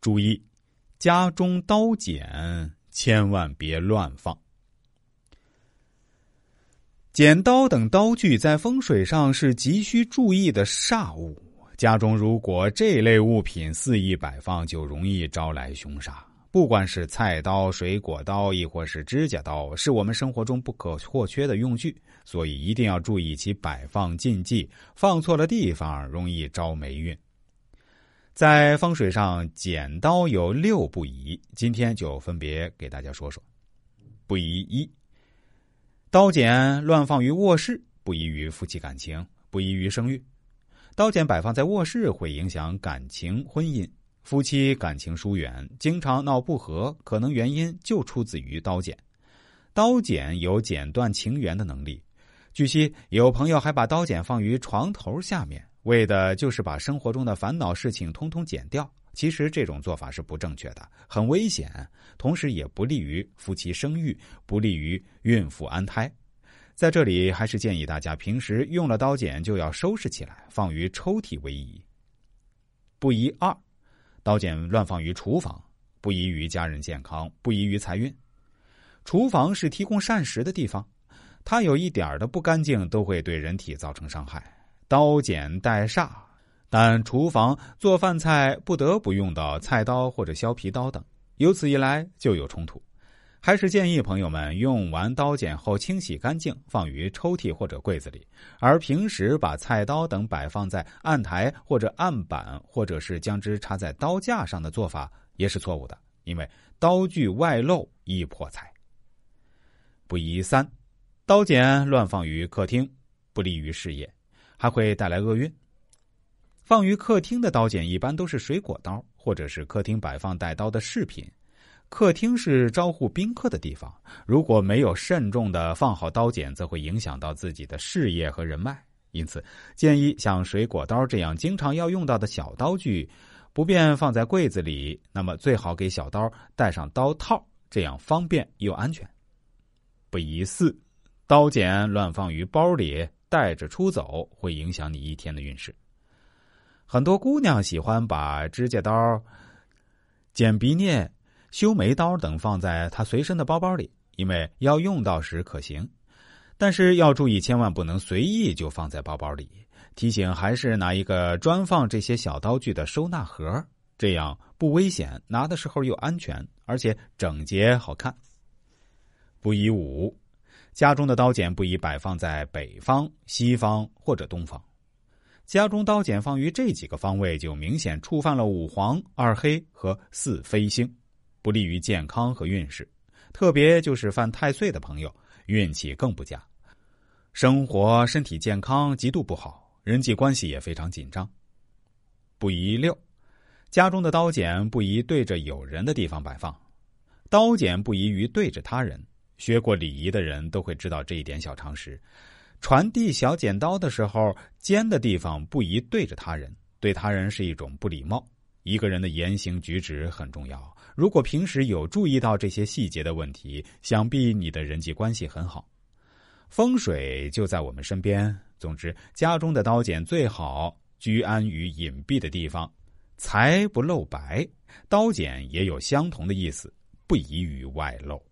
注意，家中刀剪千万别乱放。剪刀等刀具在风水上是急需注意的煞物。家中如果这类物品肆意摆放，就容易招来凶煞。不管是菜刀、水果刀，亦或是指甲刀，是我们生活中不可或缺的用具，所以一定要注意其摆放禁忌。放错了地方，容易招霉运。在风水上，剪刀有六不宜，今天就分别给大家说说。不宜一，刀剪乱放于卧室，不宜于夫妻感情，不宜于生育。刀剪摆放在卧室会影响感情、婚姻，夫妻感情疏远，经常闹不和，可能原因就出自于刀剪。刀剪有剪断情缘的能力。据悉，有朋友还把刀剪放于床头下面。为的就是把生活中的烦恼事情通通剪掉。其实这种做法是不正确的，很危险，同时也不利于夫妻生育，不利于孕妇安胎。在这里，还是建议大家平时用了刀剪就要收拾起来，放于抽屉为宜。不宜二，刀剪乱放于厨房，不宜于家人健康，不宜于财运。厨房是提供膳食的地方，它有一点的不干净都会对人体造成伤害。刀剪带煞，但厨房做饭菜不得不用到菜刀或者削皮刀等，由此一来就有冲突。还是建议朋友们用完刀剪后清洗干净，放于抽屉或者柜子里，而平时把菜刀等摆放在案台或者案板，或者是将之插在刀架上的做法也是错误的，因为刀具外露易破财。不宜三，刀剪乱放于客厅，不利于事业。还会带来厄运。放于客厅的刀剪一般都是水果刀，或者是客厅摆放带刀的饰品。客厅是招呼宾客的地方，如果没有慎重的放好刀剪，则会影响到自己的事业和人脉。因此，建议像水果刀这样经常要用到的小刀具，不便放在柜子里，那么最好给小刀带上刀套，这样方便又安全。不宜四，刀剪乱放于包里。带着出走会影响你一天的运势。很多姑娘喜欢把指甲刀、剪鼻镊、修眉刀等放在她随身的包包里，因为要用到时可行。但是要注意，千万不能随意就放在包包里。提醒还是拿一个专放这些小刀具的收纳盒，这样不危险，拿的时候又安全，而且整洁好看。不以五。家中的刀剪不宜摆放在北方、西方或者东方。家中刀剪放于这几个方位，就明显触犯了五黄、二黑和四飞星，不利于健康和运势。特别就是犯太岁的朋友，运气更不佳，生活身体健康极度不好，人际关系也非常紧张。不宜六，家中的刀剪不宜对着有人的地方摆放，刀剪不宜于对着他人。学过礼仪的人都会知道这一点小常识：传递小剪刀的时候，尖的地方不宜对着他人，对他人是一种不礼貌。一个人的言行举止很重要，如果平时有注意到这些细节的问题，想必你的人际关系很好。风水就在我们身边。总之，家中的刀剪最好居安于隐蔽的地方，财不露白。刀剪也有相同的意思，不宜于外露。